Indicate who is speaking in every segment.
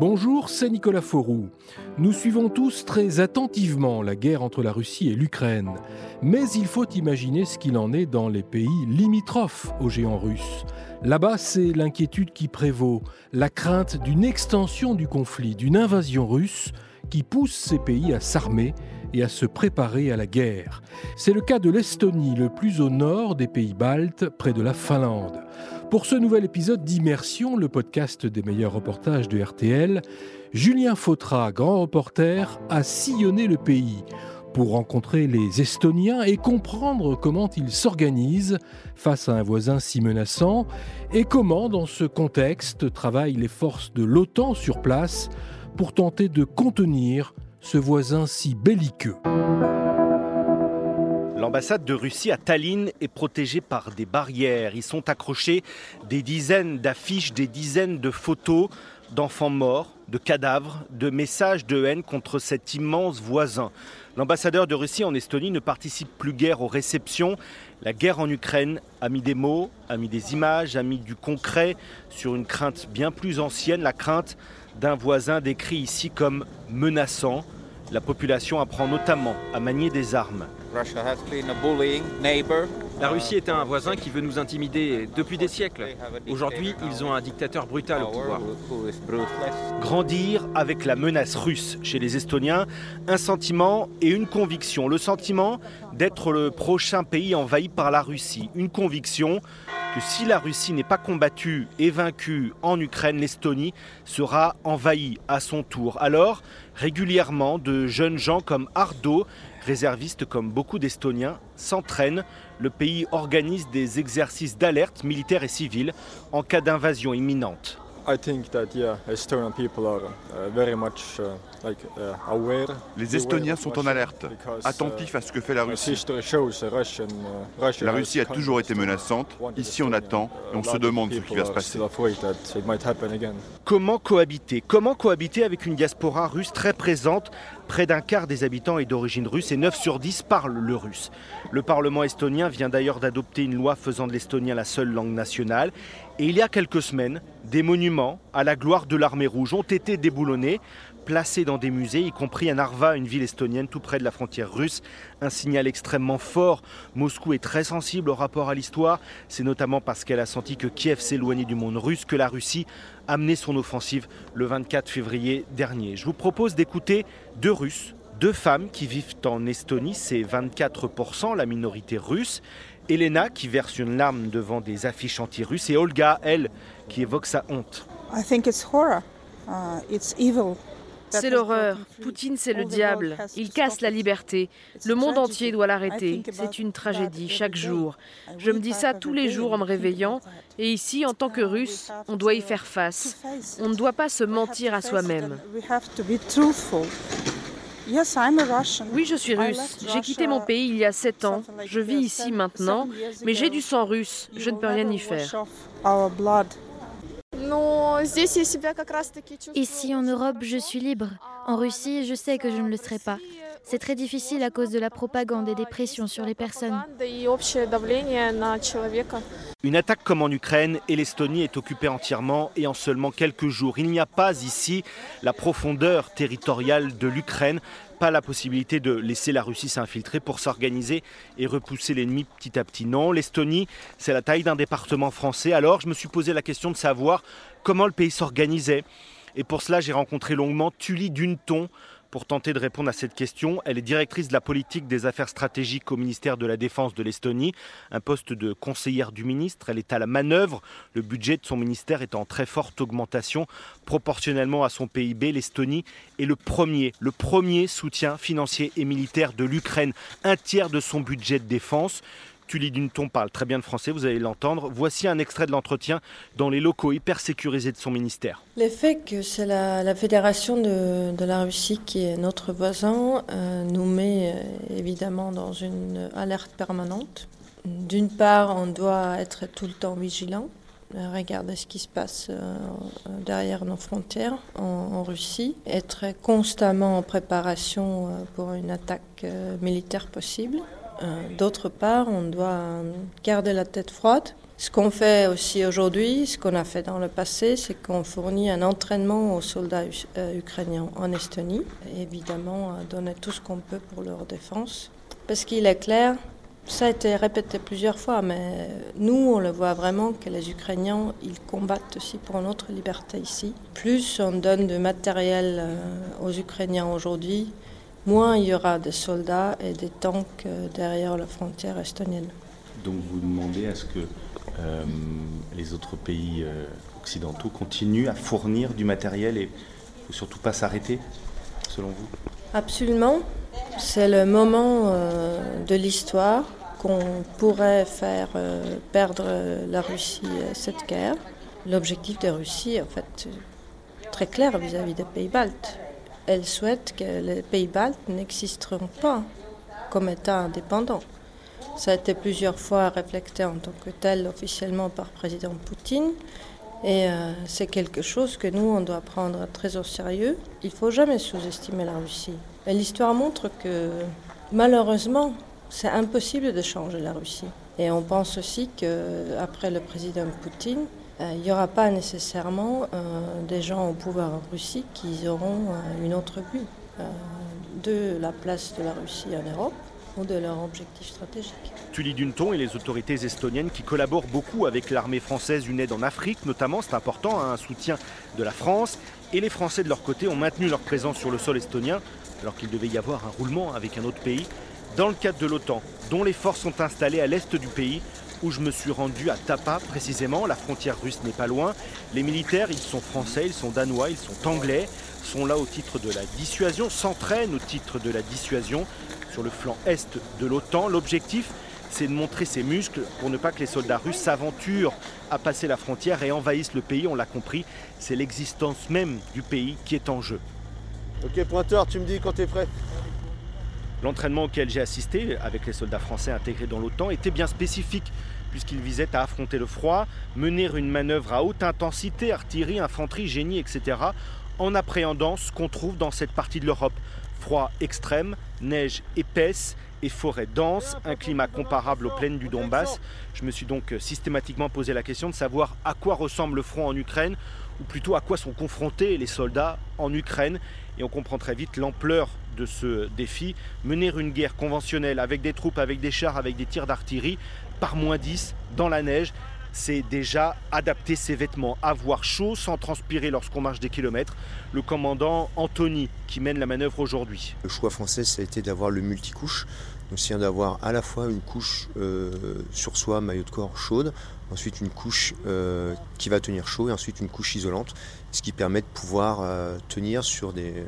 Speaker 1: Bonjour, c'est Nicolas Fourou. Nous suivons tous très attentivement la guerre entre la Russie et l'Ukraine. Mais il faut imaginer ce qu'il en est dans les pays limitrophes au géant russe. Là-bas, c'est l'inquiétude qui prévaut, la crainte d'une extension du conflit, d'une invasion russe qui pousse ces pays à s'armer et à se préparer à la guerre. C'est le cas de l'Estonie, le plus au nord des pays baltes, près de la Finlande. Pour ce nouvel épisode d'Immersion, le podcast des meilleurs reportages de RTL, Julien Fautra, grand reporter, a sillonné le pays pour rencontrer les Estoniens et comprendre comment ils s'organisent face à un voisin si menaçant et comment, dans ce contexte, travaillent les forces de l'OTAN sur place pour tenter de contenir ce voisin si belliqueux.
Speaker 2: L'ambassade de Russie à Tallinn est protégée par des barrières. Y sont accrochés des dizaines d'affiches, des dizaines de photos d'enfants morts, de cadavres, de messages de haine contre cet immense voisin. L'ambassadeur de Russie en Estonie ne participe plus guère aux réceptions. La guerre en Ukraine a mis des mots, a mis des images, a mis du concret sur une crainte bien plus ancienne, la crainte d'un voisin décrit ici comme menaçant. La population apprend notamment à manier des armes. Russia has been a bullying neighbor.
Speaker 3: La Russie est un voisin qui veut nous intimider depuis des siècles. Aujourd'hui, ils ont un dictateur brutal au pouvoir.
Speaker 2: Grandir avec la menace russe chez les Estoniens, un sentiment et une conviction. Le sentiment d'être le prochain pays envahi par la Russie. Une conviction que si la Russie n'est pas combattue et vaincue en Ukraine, l'Estonie sera envahie à son tour. Alors, régulièrement, de jeunes gens comme Ardo Réservistes comme beaucoup d'Estoniens s'entraînent. Le pays organise des exercices d'alerte militaire et civile en cas d'invasion imminente.
Speaker 4: Les Estoniens sont en alerte, attentifs à ce que fait la Russie.
Speaker 5: Uh,
Speaker 4: la Russie a toujours été menaçante. Ici, on attend et on se demande ce qui va se passer.
Speaker 2: Comment cohabiter? Comment cohabiter avec une diaspora russe très présente? Près d'un quart des habitants est d'origine russe et 9 sur 10 parlent le russe. Le Parlement estonien vient d'ailleurs d'adopter une loi faisant de l'estonien la seule langue nationale. Et il y a quelques semaines, des monuments à la gloire de l'armée rouge ont été déboulonnés placés dans des musées, y compris à Narva, une ville estonienne tout près de la frontière russe. Un signal extrêmement fort. Moscou est très sensible au rapport à l'histoire. C'est notamment parce qu'elle a senti que Kiev s'éloignait du monde russe que la Russie a mené son offensive le 24 février dernier. Je vous propose d'écouter deux Russes, deux femmes qui vivent en Estonie, c'est 24% la minorité russe. Elena qui verse une larme devant des affiches anti-russes et Olga, elle, qui évoque sa honte.
Speaker 6: I think it's horror. Uh, it's evil.
Speaker 7: C'est l'horreur. Poutine, c'est le diable. Il casse la liberté. Le monde entier doit l'arrêter. C'est une tragédie chaque jour. Je me dis ça tous les jours en me réveillant. Et ici, en tant que Russe, on doit y faire face. On ne doit pas se mentir à soi-même. Oui, je suis russe. J'ai quitté mon pays il y a sept ans. Je vis ici maintenant, mais j'ai du sang russe. Je ne peux rien y faire.
Speaker 8: Ici en Europe, je suis libre. En Russie, je sais que je ne le serai pas. C'est très difficile à cause de la propagande et des pressions sur les personnes.
Speaker 2: Une attaque comme en Ukraine et l'Estonie est occupée entièrement et en seulement quelques jours. Il n'y a pas ici la profondeur territoriale de l'Ukraine, pas la possibilité de laisser la Russie s'infiltrer pour s'organiser et repousser l'ennemi petit à petit. Non, l'Estonie, c'est la taille d'un département français. Alors je me suis posé la question de savoir comment le pays s'organisait. Et pour cela, j'ai rencontré longuement Tully Dunton, pour tenter de répondre à cette question. Elle est directrice de la politique des affaires stratégiques au ministère de la Défense de l'Estonie, un poste de conseillère du ministre. Elle est à la manœuvre. Le budget de son ministère est en très forte augmentation proportionnellement à son PIB. L'Estonie est le premier, le premier soutien financier et militaire de l'Ukraine, un tiers de son budget de défense. Tully Dunton parle très bien le français, vous allez l'entendre. Voici un extrait de l'entretien dans les locaux hyper sécurisés de son ministère.
Speaker 9: Le fait que c'est la, fédération de, la Russie qui est notre voisin euh, nous met euh, évidemment dans une alerte permanente. D'une part, on doit être tout le temps vigilant, euh, regarder ce qui se passe derrière nos frontières en, Russie, être constamment en préparation pour une attaque militaire possible. Euh, d'autre part, on doit garder la tête froide, Ce qu'on fait aussi aujourd'hui, ce qu'on a fait dans le passé, c'est qu'on fournit un entraînement aux soldats euh, ukrainiens en Estonie. évidemment, donner tout ce qu'on peut pour leur défense. Parce qu'il est clair, ça a été répété plusieurs fois, mais nous, on le voit vraiment que les Ukrainiens, ils combattent aussi pour notre liberté ici. Plus on donne de matériel euh, aux Ukrainiens aujourd'hui, moins il y aura de soldats et des tanks euh, derrière la frontière estonienne.
Speaker 10: Donc vous demandez à ce que euh, les autres pays euh, occidentaux continuent à fournir du matériel et faut surtout pas s'arrêter, selon vous?
Speaker 9: Absolument. C'est le moment euh, de l'histoire qu'on pourrait faire perdre la Russie cette guerre. L'objectif de Russie, en fait, très clair vis-à-vis des pays baltes. Elle souhaite que les pays baltes n'existeront pas comme État indépendants. Ça a été plusieurs fois réfléchi en tant que tel officiellement par président Poutine. Et euh, c'est quelque chose que nous, on doit prendre très au sérieux. Il ne faut jamais sous-estimer la Russie. Et l'histoire montre que malheureusement, c'est impossible de changer la Russie. Et on pense aussi qu'après le président Poutine, il n'y aura pas nécessairement euh, des gens au pouvoir en Russie qui auront une autre vue de la place de la Russie en Europe ou de leur objectif stratégique.
Speaker 2: Tully Dunton et les autorités estoniennes qui collaborent beaucoup avec l'armée française, une aide en Afrique notamment, c'est important, un soutien de la France. Et les Français de leur côté ont maintenu leur présence sur le sol estonien, alors qu'il devait y avoir un roulement avec un autre pays, dans le cadre de l'OTAN, dont les forces sont installées à l'est du pays, où je me suis rendu à Tapa précisément, la frontière russe n'est pas loin. Les militaires, ils sont français, ils sont danois, ils sont anglais, sont là au titre de la dissuasion, s'entraînent au titre de la dissuasion sur le flanc est de l'OTAN. L'objectif, c'est de montrer ses muscles pour ne pas que les soldats russes s'aventurent à passer la frontière et envahissent le pays. On l'a compris, c'est l'existence même du pays qui est en jeu.
Speaker 11: Ok, pointeur, tu me dis quand tu es prêt.
Speaker 2: L'entraînement auquel j'ai assisté avec les soldats français intégrés dans l'OTAN était bien spécifique puisqu'il visait à affronter le froid, mener une manœuvre à haute intensité, artillerie, infanterie, génie, etc., en appréhendant ce qu'on trouve dans cette partie de l'Europe, Froid extrême, neige épaisse et forêt dense, un climat comparable aux plaines du Donbass. Je me suis donc systématiquement posé la question de savoir à quoi ressemble le front en Ukraine, ou plutôt à quoi sont confrontés les soldats en Ukraine. Et on comprend très vite l'ampleur de ce défi. Mener une guerre conventionnelle avec des troupes, avec des chars, avec des tirs d'artillerie, par moins 10, dans la neige, c'est déjà adapter ses vêtements, avoir chaud sans transpirer lorsqu'on marche des kilomètres. Le commandant Anthony qui mène la manœuvre aujourd'hui.
Speaker 12: Le choix français, ça a été d'avoir le multicouche. Donc c'est d'avoir à la fois une couche euh, sur soi, maillot de corps chaude, ensuite une couche euh, qui va tenir chaud et ensuite une couche isolante, ce qui permet de pouvoir euh, tenir sur des,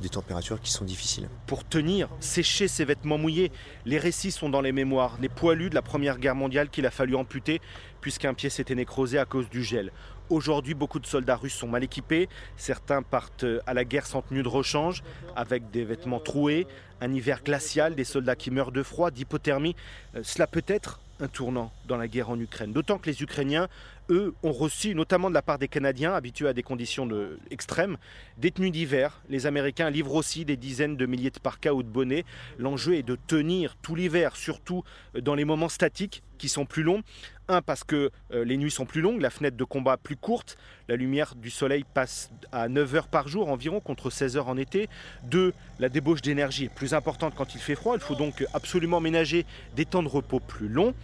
Speaker 12: des températures qui sont difficiles.
Speaker 2: Pour tenir, sécher ses vêtements mouillés, les récits sont dans les mémoires, les poilus de la Première Guerre mondiale qu'il a fallu amputer puisqu'un pied s'était nécrosé à cause du gel. Aujourd'hui, beaucoup de soldats russes sont mal équipés. Certains partent à la guerre sans tenue de rechange, avec des vêtements troués, un hiver glacial, des soldats qui meurent de froid, d'hypothermie. Euh, cela peut être un tournant dans la guerre en Ukraine. D'autant que les Ukrainiens, eux, ont reçu, notamment de la part des Canadiens, habitués à des conditions extrêmes, des tenues d'hiver. Les Américains livrent aussi des dizaines de milliers de parkas ou de bonnets. L'enjeu est de tenir tout l'hiver, surtout dans les moments statiques qui sont plus longs. Un, parce que euh, les nuits sont plus longues, la fenêtre de combat plus courte, la lumière du soleil passe à 9 heures par jour environ contre 16 heures en été. Deux, la débauche d'énergie est plus importante quand il fait froid, il faut donc absolument ménager des temps de repos plus longs.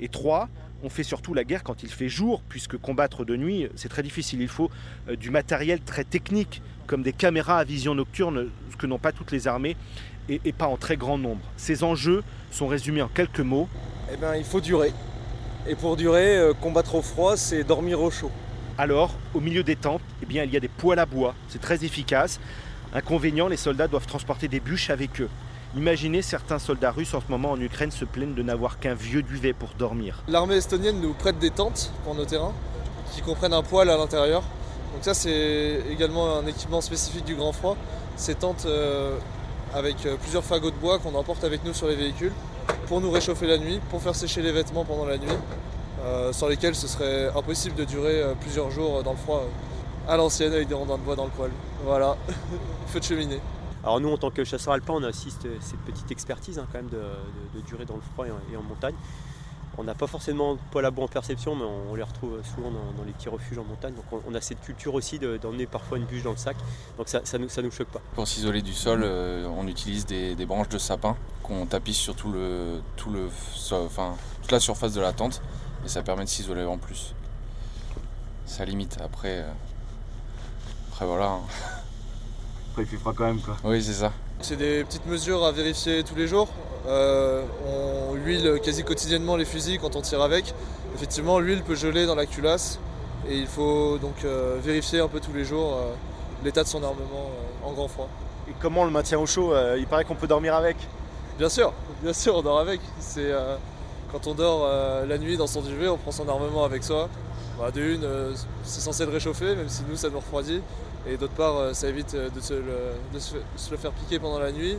Speaker 2: Et trois, on fait surtout la guerre quand il fait jour, puisque combattre de nuit, c'est très difficile. Il faut euh, du matériel très technique, comme des caméras à vision nocturne, ce que n'ont pas toutes les armées, et, et pas en très grand nombre. Ces enjeux sont résumés en quelques mots.
Speaker 11: Eh bien, il faut durer. Et pour durer, euh, combattre au froid, c'est dormir au chaud.
Speaker 2: Alors, au milieu des tentes, eh bien, il y a des poêles à bois. C'est très efficace. Inconvénient, les soldats doivent transporter des bûches avec eux. Imaginez certains soldats russes en ce moment en Ukraine se plaignent de n'avoir qu'un vieux duvet pour dormir.
Speaker 11: L'armée estonienne nous prête des tentes pour nos terrains qui comprennent un poêle à l'intérieur. Donc ça c'est également un équipement spécifique du grand froid. Ces tentes euh, avec euh, plusieurs fagots de bois qu'on emporte avec nous sur les véhicules pour nous réchauffer la nuit, pour faire sécher les vêtements pendant la nuit, euh, sans lesquels ce serait impossible de durer plusieurs jours dans le froid à l'ancienne avec des rondins de bois dans le poêle. Voilà, feu de cheminée.
Speaker 13: Alors nous en tant que chasseurs alpins on a aussi cette, petite expertise hein, quand même de, durer dans le froid et en, montagne. On n'a pas forcément poil à bout en perception, mais on, les retrouve souvent dans, les petits refuges en montagne. Donc on, a cette culture aussi d'emmener parfois une bûche dans le sac. Donc ça ne nous, choque pas.
Speaker 14: Pour s'isoler du sol, euh, on utilise des, branches de sapin qu'on tapisse sur tout le, tout le, enfin, toute la surface de la tente. Et ça permet de s'isoler en plus. Ça limite. Après, euh, après voilà. Hein.
Speaker 15: Après il fait froid quand même quoi.
Speaker 14: Oui c'est ça.
Speaker 11: C'est des petites mesures à vérifier tous les jours. Euh, on huile quasi quotidiennement les fusils quand on tire avec. Effectivement, l'huile peut geler dans la culasse et il faut donc euh, vérifier un peu tous les jours euh, l'état de son armement en grand froid.
Speaker 2: Et comment on le maintient au chaud Il paraît qu'on peut dormir avec.
Speaker 11: Bien sûr, bien sûr, on dort avec. C'est quand on dort la nuit dans son duvet, on prend son armement avec soi. Bah, de une, c'est censé le réchauffer, même si nous ça nous refroidit. Et d'autre part, ça évite de se le faire piquer pendant la nuit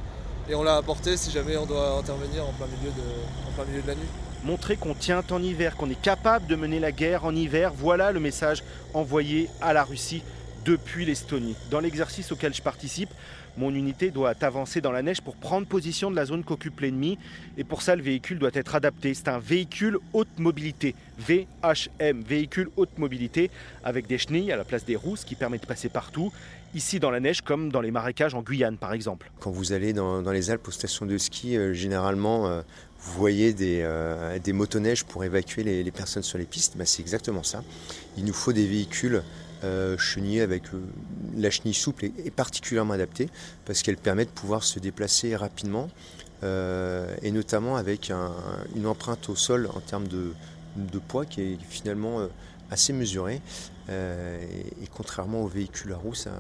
Speaker 11: et on l'a apporté si jamais on doit intervenir en plein milieu de, milieu de la nuit.
Speaker 2: Montrer qu'on tient en hiver, qu'on est capable de mener la guerre en hiver, voilà le message envoyé à la Russie depuis l'Estonie. Dans l'exercice auquel je participe, mon unité doit avancer dans la neige pour prendre position de la zone qu'occupe l'ennemi. Et pour ça, le véhicule doit être adapté. C'est un véhicule haute mobilité, VHM, véhicule haute mobilité, avec des chenilles à la place des roues, ce qui permet de passer partout, ici dans la neige comme dans les marécages en Guyane par exemple.
Speaker 12: Quand vous allez dans, les Alpes aux stations de ski, euh, généralement, euh, vous voyez des, euh, des motoneiges pour évacuer les, personnes sur les pistes. Bah, c'est exactement ça. Il nous faut des véhicules euh, avec euh, la chenille souple est, particulièrement adaptée parce qu'elle permet de pouvoir se déplacer rapidement euh, et notamment avec une empreinte au sol en termes de poids qui est finalement assez mesurée euh, et, contrairement aux véhicules à roues, ça,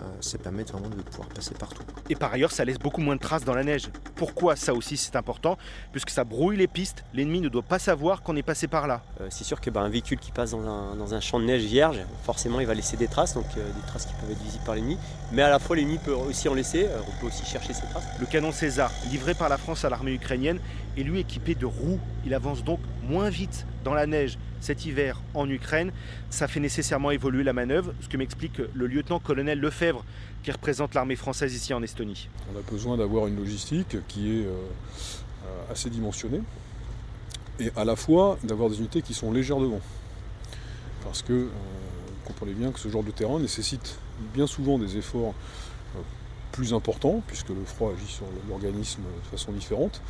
Speaker 12: permet vraiment de pouvoir passer partout.
Speaker 2: Et par ailleurs, ça laisse beaucoup moins de traces dans la neige. Pourquoi ça aussi c'est important? Puisque ça brouille les pistes, l'ennemi ne doit pas savoir qu'on est passé par là.
Speaker 13: Euh, c'est sûr qu'un bah, véhicule qui passe dans un, champ de neige vierge, forcément il va laisser des traces, donc euh, des traces qui peuvent être visibles par l'ennemi. Mais à la fois l'ennemi peut aussi en laisser, on peut aussi chercher ces traces.
Speaker 2: Le canon César, livré par la France à l'armée ukrainienne, est lui équipé de roues. Il avance donc moins vite dans la neige cet hiver en Ukraine. Ça fait nécessairement évoluer la manœuvre, ce que m'explique le lieutenant-colonel Lefebvre, qui représente l'armée française ici en Estonie.
Speaker 5: On a besoin d'avoir une logistique qui est euh, assez dimensionnée et à la fois d'avoir des unités qui sont légères devant. Parce que euh, vous comprenez bien que ce genre de terrain nécessite bien souvent des efforts plus important, puisque le froid agit sur l'organisme de façon différente,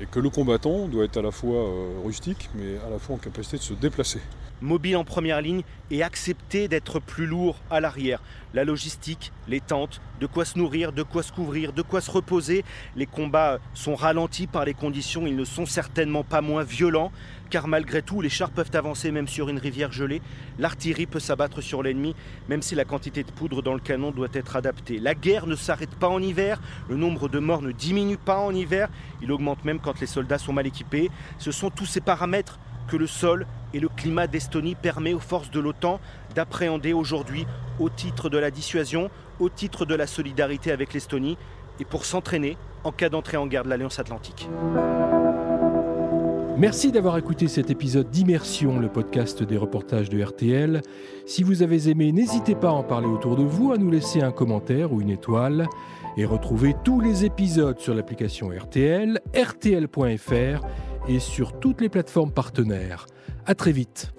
Speaker 5: et que le combattant doit être à la fois euh, rustique, mais à la fois en capacité de se déplacer.
Speaker 2: Mobile en première ligne et accepter d'être plus lourd à l'arrière. La logistique, les tentes, de quoi se nourrir, de quoi se couvrir, de quoi se reposer. Les combats sont ralentis par les conditions, ils ne sont certainement pas moins violents, car malgré tout, les chars peuvent avancer même sur une rivière gelée. L'artillerie peut s'abattre sur l'ennemi, même si la quantité de poudre dans le canon doit être adaptée. La guerre ne s'arrête pas en hiver, le nombre de morts ne diminue pas en hiver, il augmente même quand les soldats sont mal équipés. Ce sont tous ces paramètres que le sol et le climat d'Estonie permet aux forces de l'OTAN d'appréhender aujourd'hui au titre de la dissuasion, au titre de la solidarité avec l'Estonie et pour s'entraîner en cas d'entrée en guerre de l'Alliance Atlantique.
Speaker 1: Merci d'avoir écouté cet épisode d'Immersion, le podcast des reportages de RTL. Si vous avez aimé, n'hésitez pas à en parler autour de vous, à nous laisser un commentaire ou une étoile et retrouvez tous les épisodes sur l'application RTL, rtl.fr et sur toutes les plateformes partenaires. À très vite.